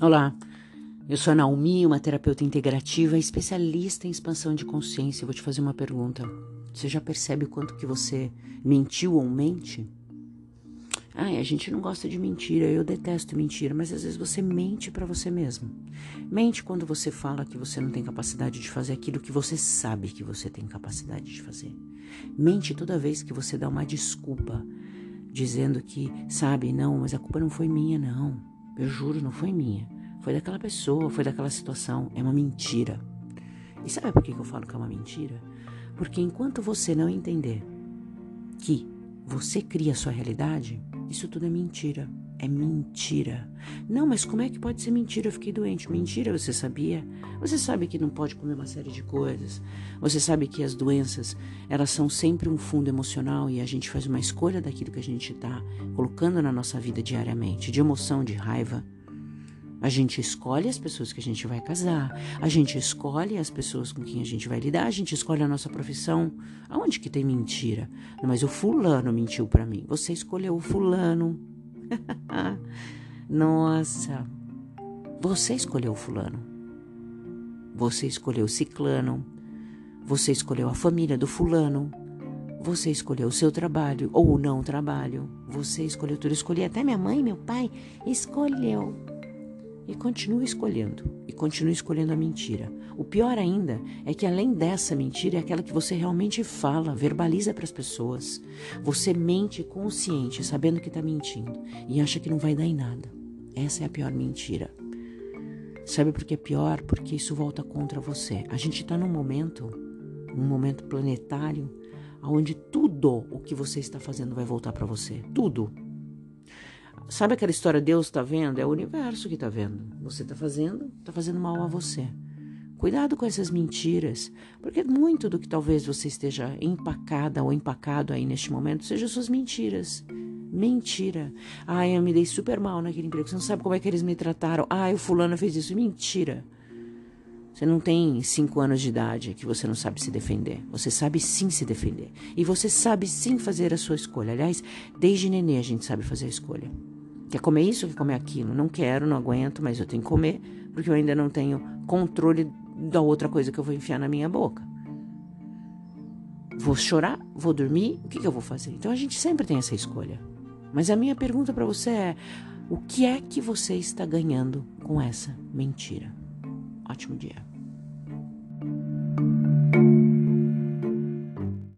Olá, eu sou a Naomi, uma terapeuta integrativa especialista em expansão de consciência. Vou te fazer uma pergunta. Você já percebe o quanto que você mentiu ou mente? Ai, a gente não gosta de mentira, eu detesto mentira, mas às vezes você mente para você mesmo. Mente quando você fala que você não tem capacidade de fazer aquilo que você sabe que você tem capacidade de fazer. Mente toda vez que você dá uma desculpa, dizendo que, sabe, não, mas a culpa não foi minha, não. Eu juro, não foi minha. Foi daquela pessoa, foi daquela situação. É uma mentira. E sabe por que eu falo que é uma mentira? Porque enquanto você não entender que você cria a sua realidade, isso tudo é mentira. É mentira. Não, mas como é que pode ser mentira? Eu fiquei doente. Mentira, você sabia? Você sabe que não pode comer uma série de coisas. Você sabe que as doenças, elas são sempre um fundo emocional e a gente faz uma escolha daquilo que a gente está colocando na nossa vida diariamente, de emoção, de raiva. A gente escolhe as pessoas que a gente vai casar, a gente escolhe as pessoas com quem a gente vai lidar, a gente escolhe a nossa profissão. Aonde que tem mentira? Mas o fulano mentiu para mim. Você escolheu o fulano. Nossa, você escolheu o fulano. Você escolheu o ciclano. Você escolheu a família do fulano. Você escolheu o seu trabalho ou o não trabalho. Você escolheu tudo. Escolhi até minha mãe, meu pai. Escolheu. E continua escolhendo. E continua escolhendo a mentira. O pior ainda é que além dessa mentira é aquela que você realmente fala, verbaliza para as pessoas. Você mente consciente, sabendo que está mentindo. E acha que não vai dar em nada. Essa é a pior mentira. Sabe por que é pior? Porque isso volta contra você. A gente está num momento, um momento planetário, onde tudo o que você está fazendo vai voltar para você. Tudo. Sabe aquela história Deus está vendo? É o universo que está vendo. Você está fazendo, está fazendo mal a você. Cuidado com essas mentiras, porque muito do que talvez você esteja empacada ou empacado aí neste momento sejam suas mentiras. Mentira. Ah, eu me dei super mal naquele emprego. Você não sabe como é que eles me trataram. Ah, o fulano fez isso. Mentira. Você não tem cinco anos de idade que você não sabe se defender. Você sabe sim se defender. E você sabe sim fazer a sua escolha. Aliás, desde nenê a gente sabe fazer a escolha. Quer comer isso, quer comer aquilo? Não quero, não aguento, mas eu tenho que comer porque eu ainda não tenho controle da outra coisa que eu vou enfiar na minha boca. Vou chorar? Vou dormir? O que, que eu vou fazer? Então a gente sempre tem essa escolha. Mas a minha pergunta para você é: o que é que você está ganhando com essa mentira? Ótimo dia.